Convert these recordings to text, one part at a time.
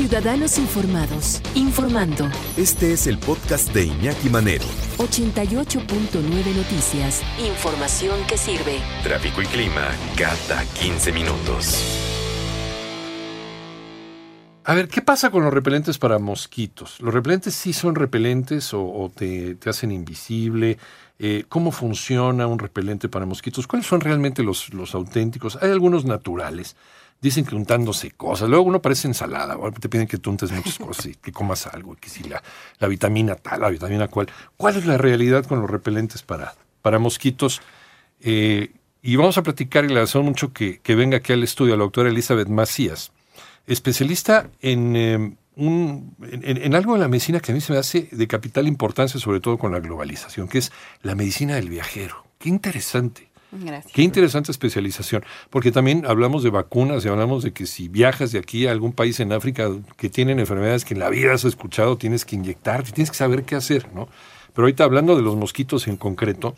Ciudadanos Informados, informando. Este es el podcast de Iñaki Manero. 88.9 Noticias. Información que sirve. Tráfico y clima cada 15 minutos. A ver, ¿qué pasa con los repelentes para mosquitos? ¿Los repelentes sí son repelentes o, te, hacen invisible? Eh, ¿Cómo funciona un repelente para mosquitos? ¿Cuáles son realmente los, los auténticos? Hay algunos naturales dicen que untándose cosas. Luego uno parece ensalada, te piden que tú untes muchas cosas y que comas algo, que si la, la, vitamina tal, la vitamina cual. ¿Cuál es la realidad con los repelentes para, para mosquitos? Eh, y vamos a platicar y le agradecemos mucho que, venga aquí al estudio la doctora Elizabeth Macías, especialista en, em, un, en, algo de la medicina que a mí se me hace de capital importancia, sobre todo con la globalización, que es la medicina del viajero. Qué interesante. Gracias. Qué interesante especialización, porque también hablamos de vacunas y hablamos de que si viajas de aquí a algún país en África que tienen enfermedades que en la vida has escuchado, tienes que inyectarte, tienes que saber qué hacer, ¿no? Pero ahorita hablando de los mosquitos en concreto,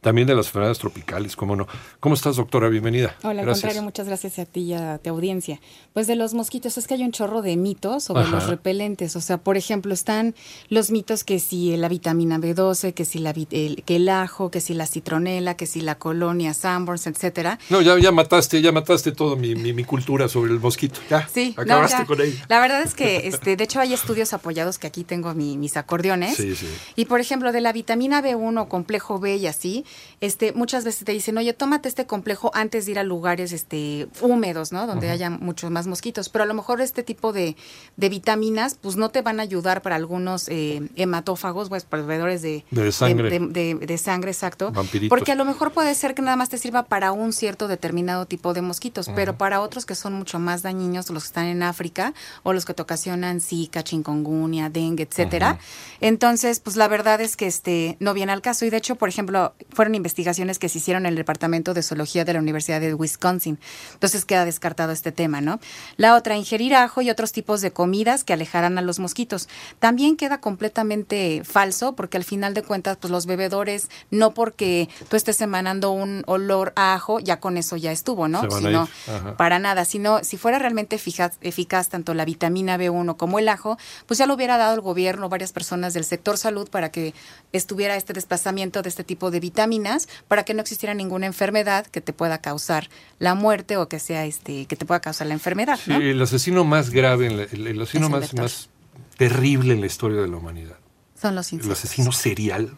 también de las enfermedades tropicales, cómo no. ¿Cómo estás, doctora? Bienvenida. Hola, al contrario, muchas gracias a ti y a tu audiencia. Pues de los mosquitos, es que hay un chorro de mitos sobre los repelentes. O sea, por ejemplo, están los mitos que si la vitamina B12, que si la, el, que el ajo, que si la citronela, que si la colonia Sanborns, etcétera. No, ya, ya mataste, ya mataste toda mi, mi, cultura sobre el mosquito. Ya, sí, acabaste con él. La verdad es que, este, de hecho, hay estudios apoyados que aquí tengo mis acordeones. Sí, sí. Y, por ejemplo, de la vitamina B1, complejo B y así, este, muchas veces te dicen, oye, tómate este complejo antes de ir a lugares este, húmedos, ¿no? Donde haya muchos más mosquitos. Pero a lo mejor este tipo de, vitaminas, pues no te van a ayudar para algunos eh, hematófagos, pues proveedores de, de sangre. De, sangre, exacto. Porque a lo mejor puede ser que nada más te sirva para un cierto determinado tipo de mosquitos, pero para otros que son mucho más dañinos, los que están en África o los que te ocasionan Zika, chikungunya, dengue, etcétera. Entonces, pues la verdad es que este no viene al caso. Y de hecho, por ejemplo, fueron investigaciones que se hicieron en el Departamento de Zoología de la Universidad de Wisconsin. Entonces queda descartado este tema, ¿no? La otra, ingerir ajo y otros tipos de comidas que alejarán a los mosquitos. También queda completamente falso porque al final de cuentas, pues los bebedores, no porque tú estés emanando un olor a ajo, ya con eso ya estuvo, ¿no? Sino, para nada, sino si fuera realmente eficaz, eficaz tanto la vitamina B1 como el ajo, pues ya lo hubiera dado el gobierno, varias personas del sector salud para que estuviera este desplazamiento de este tipo de vitaminas para que no existiera ninguna enfermedad que te pueda causar la muerte o que sea este que te pueda causar la enfermedad. Sí, el asesino más grave, el, asesino más, más terrible en la historia de la humanidad. Son los insectos. El asesino serial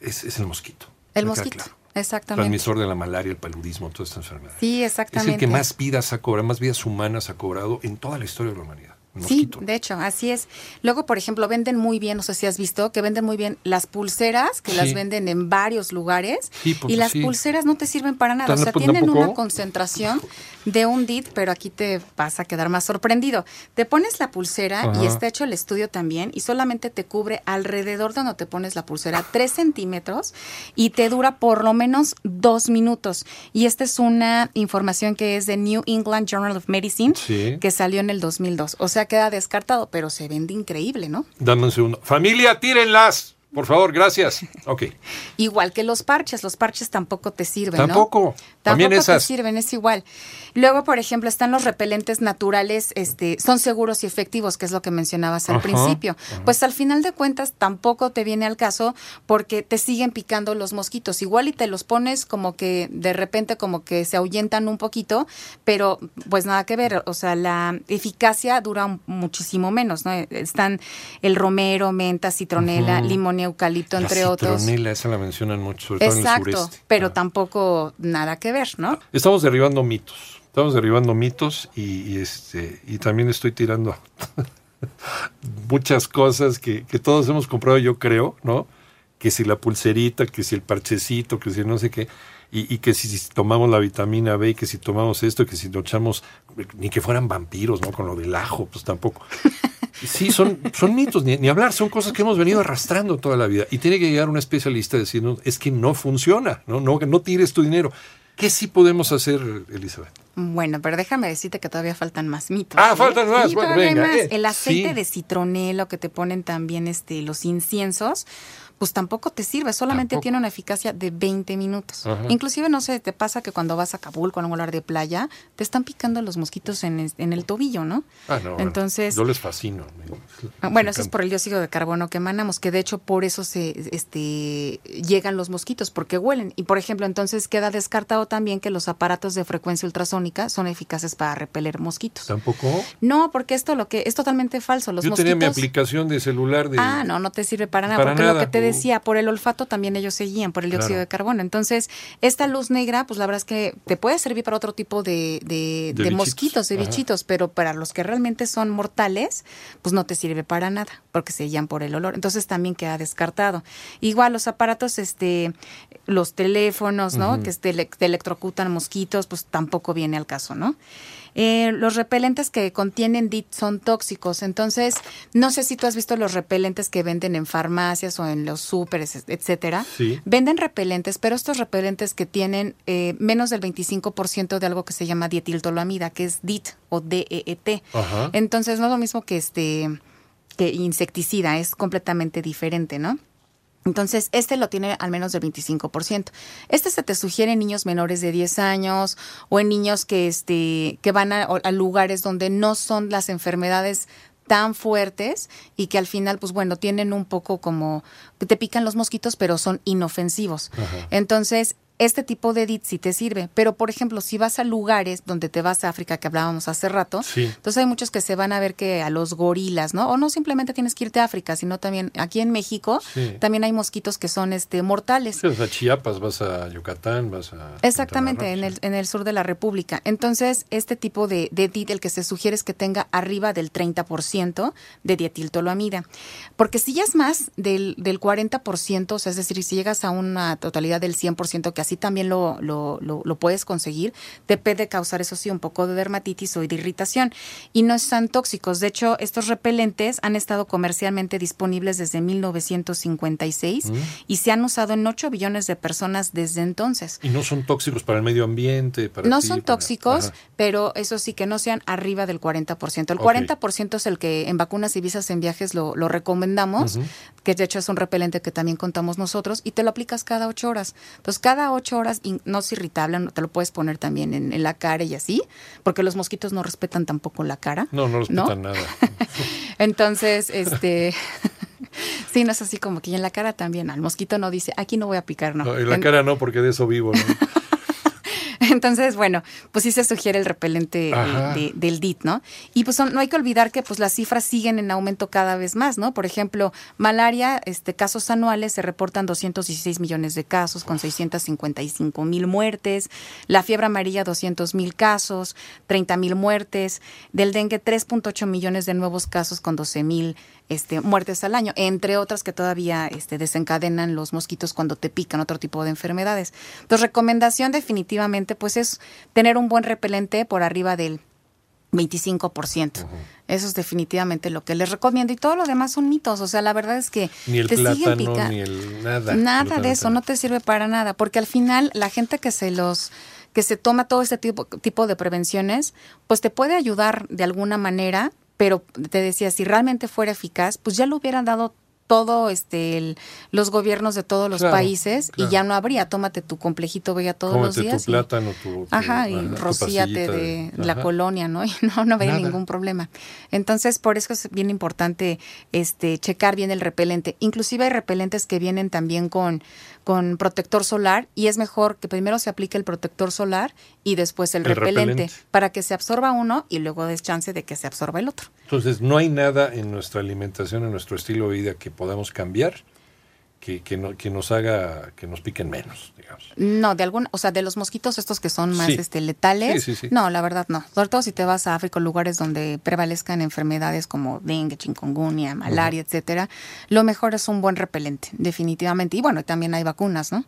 es, el mosquito. El mosquito. Exactamente. Transmisor de la malaria, el paludismo, todas estas enfermedades. Sí, exactamente. Es el que más vidas ha cobrado, más vidas humanas ha cobrado en toda la historia de la humanidad. Sí, de hecho, así es. Luego, por ejemplo, venden muy bien, no sé si has visto, que venden muy bien las pulseras, que las venden en varios lugares. Pues, y las pulseras no te sirven para nada. O sea, tienen una concentración de un DIT, pero aquí te vas a quedar más sorprendido. Te pones la pulsera y está hecho el estudio también y solamente te cubre alrededor de donde te pones la pulsera tres centímetros y te dura por lo menos dos minutos. Y esta es una información que es de New England Journal of Medicine, que salió en el 2002. O sea, queda descartado, pero se vende increíble, ¿no? Dame un segundo. Familia, tírenlas. Por favor, gracias. Ok. igual que los parches, los parches tampoco te sirven, Tampoco. También Tampoco te sirven, es igual. Luego, por ejemplo, están los repelentes naturales, este, son seguros y efectivos, que es lo que mencionabas al principio. Pues al final de cuentas tampoco te viene al caso porque te siguen picando los mosquitos. Igual y te los pones como que de repente como que se ahuyentan un poquito, pero pues nada que ver. O sea, la eficacia dura muchísimo menos, ¿no? Están el romero, menta, citronela, limón y eucalipto, entre otros. Citronela, esa la mencionan mucho, sobre Exacto, en el sureste. pero ah. tampoco nada que ver, ¿no? Estamos derribando mitos. Estamos derribando mitos y, este y también estoy tirando muchas cosas que, todos hemos comprado, yo creo, ¿no? Que si la pulserita, que si el parchecito, que si no sé qué, y, que si, tomamos la vitamina B, que si tomamos esto, que si nos echamos, ni que fueran vampiros, ¿no? Con lo del ajo, pues tampoco. Sí, son, son mitos, ni, hablar, son cosas que hemos venido arrastrando toda la vida. Y tiene que llegar un especialista a decirnos, es que no funciona, ¿no? No, no tires tu dinero. ¿Qué sí podemos hacer, Elizabeth? Bueno, pero déjame decirte que todavía faltan más mitos. Ah, faltan más. bueno, venga. El aceite de citronelo que te ponen también este, los inciensos, pues tampoco te sirve, solamente tiene una eficacia de 20 minutos. Inclusive, no sé, te pasa que cuando vas a Kabul con un lugar de playa, te están picando los mosquitos en el, tobillo, ¿no? Ah, no. Entonces, yo les fascino. Ah, bueno, eso es por el dióxido de carbono que emanamos, que de hecho por eso se este, llegan los mosquitos, porque huelen. Y por ejemplo, entonces queda descartado también que los aparatos de frecuencia ultrasónica son eficaces para repeler mosquitos. ¿Tampoco? No, porque esto lo que es totalmente falso. Los yo tenía mi aplicación de celular de... Ah, no, no te sirve para nada, porque lo que te decía, por el olfato también ellos seguían, por el dióxido de carbono. Entonces, esta luz negra, pues la verdad es que te puede servir para otro tipo de, de, mosquitos, de bichitos, pero para los que realmente son mortales, pues no te sirve para nada, porque se guían por el olor. Entonces también queda descartado. Igual los aparatos, este, los teléfonos, ¿no? Que te, te electrocutan mosquitos, pues tampoco viene al caso, ¿no? Eh, los repelentes que contienen DIT son tóxicos, entonces no sé si tú has visto los repelentes que venden en farmacias o en los súperes, etcétera. Venden repelentes, pero estos repelentes que tienen eh, menos del 25% de algo que se llama dietiltolamida, que es DIT o DEET. Entonces no es lo mismo que este que insecticida, es completamente diferente, ¿no? Entonces, este lo tiene al menos del 25%. Este se te sugiere en niños menores de 10 años o en niños que, este, que van a, lugares donde no son las enfermedades tan fuertes y que al final, pues bueno, tienen un poco como, te pican los mosquitos, pero son inofensivos. Entonces, este tipo de edit sí te sirve. Pero, por ejemplo, si vas a lugares donde te vas a África, que hablábamos hace rato, entonces hay muchos que se van a ver que a los gorilas, ¿no? O no simplemente tienes que irte a África, sino también aquí en México también hay mosquitos que son este mortales. Sí, vas a Chiapas, vas a Yucatán, vas a... Exactamente, en el, en el sur de la República. Entonces, este tipo de, de DIT, el que se sugiere es que tenga arriba del 30% de dietiltoloamida. Porque si ya es más del, del 40%, o sea, es decir, si llegas a una totalidad del 100%, que así también lo, lo, lo, puedes conseguir, te puede causar, eso sí, un poco de dermatitis o de irritación. Y no están tóxicos. De hecho, estos repelentes han estado comercialmente disponibles desde 1956 mm. y se han usado en 8 billones de personas desde entonces. ¿Y no son tóxicos para el medio ambiente? no son tóxicos, pero eso sí, que no sean arriba del 40%. El 40% es el que en vacunas y visas en viajes lo, lo recomendamos, que de hecho es un repelente que también contamos nosotros, y te lo aplicas cada 8 horas. Entonces, cada ocho horas y no es irritable, no, te lo puedes poner también en, la cara y así, porque los mosquitos no respetan tampoco la cara. No, no respetan nada. Entonces, este... sí, no es así como que en la cara también. Al mosquito no dice, aquí no voy a picar, no. no en la cara no, porque de eso vivo, ¿no? Entonces, bueno, pues sí se sugiere el repelente del DIT, ¿no? Y pues no hay que olvidar que pues las cifras siguen en aumento cada vez más, ¿no? Por ejemplo, malaria, este casos anuales se reportan 216 millones de casos con 655 mil muertes, la fiebre amarilla 200 mil casos, 30 mil muertes, del dengue 3.8 millones de nuevos casos con 12 mil este, muertes al año, entre otras que todavía este, desencadenan los mosquitos cuando te pican otro tipo de enfermedades. Entonces, recomendación definitivamente pues es tener un buen repelente por arriba del 25%. Eso es definitivamente lo que les recomiendo. Y todo lo demás son mitos. O sea, la verdad es que ni el plátano, ni el nada. Nada de eso, no te sirve para nada. Porque al final, la gente que se los que se toma todo este tipo, tipo de prevenciones, pues te puede ayudar de alguna manera, pero te decía, si realmente fuera eficaz, pues ya lo hubieran dado todo este los gobiernos de todos los países y ya no habría tómate tu complejito vea todos los días tu plátano tu, ajá y rocíate de la colonia no y no no habría ningún problema. Entonces por eso es bien importante este checar bien el repelente. Inclusive hay repelentes que vienen también con con protector solar y es mejor que primero se aplique el protector solar y después el, repelente, para que se absorba uno y luego des chance de que se absorba el otro. Entonces, no hay nada en nuestra alimentación, en nuestro estilo de vida que podamos cambiar que, que, no, que nos haga que nos piquen menos, digamos. No, de algún, o sea, de los mosquitos estos que son más este letales. no, la verdad no. Sobre todo si te vas a África, lugares donde prevalezcan enfermedades como dengue, chikungunya, malaria, etcétera, lo mejor es un buen repelente, definitivamente. Y bueno, también hay vacunas, ¿no?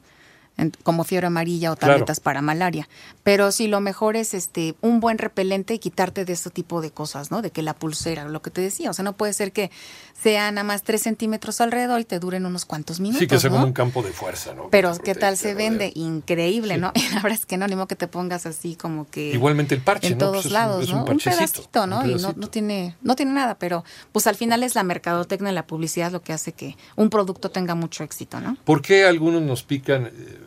Como fiebre amarilla o tabletas para malaria. Pero sí, lo mejor es este un buen repelente y quitarte de este tipo de cosas, ¿no? De que la pulsera, lo que te decía, o sea, no puede ser que sea nada más tres centímetros alrededor y te duren unos cuantos minutos. Sí, que sea como un campo de fuerza, ¿no? Pero ¿qué tal se vende? Increíble, ¿no? Y la verdad es que no, ni modo que te pongas así como que... Igualmente el parche, En todos pues lados, ¿no? Un, pedacito, ¿no? Y no, no, tiene, no tiene nada, pero pues al final es la mercadotecnia y la publicidad lo que hace que un producto tenga mucho éxito, ¿no? ¿Por qué algunos nos pican? Eh,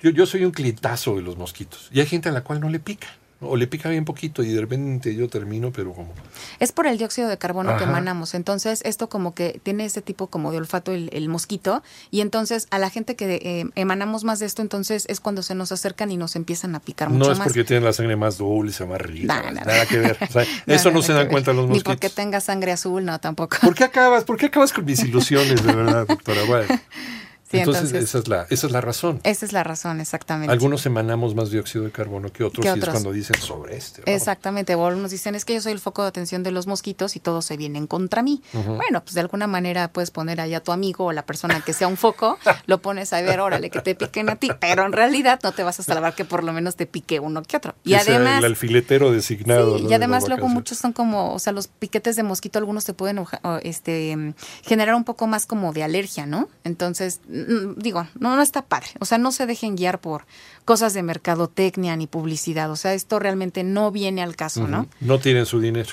yo, yo soy un clientazo de los mosquitos y hay gente a la cual no le pica. O le pica bien poquito y de repente yo termino, pero como... Es por el dióxido de carbono que emanamos. Entonces, esto como que tiene ese tipo como de olfato el, mosquito. Y entonces, a la gente que eh, emanamos más de esto, entonces es cuando se nos acercan y nos empiezan a picar mucho más. No es porque tienen la sangre más dulce, más rica. nada que ver. eso no se dan cuenta los mosquitos. Ni porque tenga sangre azul, no, tampoco. ¿Por qué acabas, por qué acabas con mis ilusiones, de verdad, doctora? Bueno entonces, esa, es la, esa es la razón. Esa es la razón, exactamente. Algunos emanamos más dióxido de carbono que otros, y es cuando dicen sobre este. Exactamente, o algunos dicen es que yo soy el foco de atención de los mosquitos y todos se vienen contra mí. Bueno, pues de alguna manera puedes poner ahí a tu amigo o la persona que sea un foco, lo pones a ver, órale, que te piquen a ti, pero en realidad no te vas a salvar que por lo menos te pique uno que otro. Y además... El alfiletero designado. y además luego muchos son como, o sea, los piquetes de mosquito algunos te pueden este, generar un poco más como de alergia, ¿no? Entonces, digo, no, no está padre. O sea, no se dejen guiar por cosas de mercadotecnia ni publicidad. O sea, esto realmente no viene al caso, ¿no? No tienen su dinero.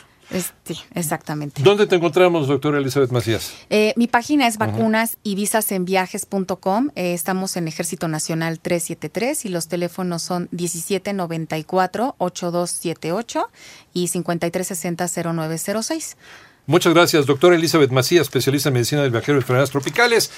sí, exactamente. ¿Dónde te encontramos, doctora Elizabeth Macías? Eh, mi página es vacunas y visasenviajes.com. Eh, estamos en Ejército Nacional 373 y los teléfonos son 1794-8278 y 5360-0906. Muchas gracias, doctora Elizabeth Macías, especialista en medicina del viajero y enfermedades tropicales.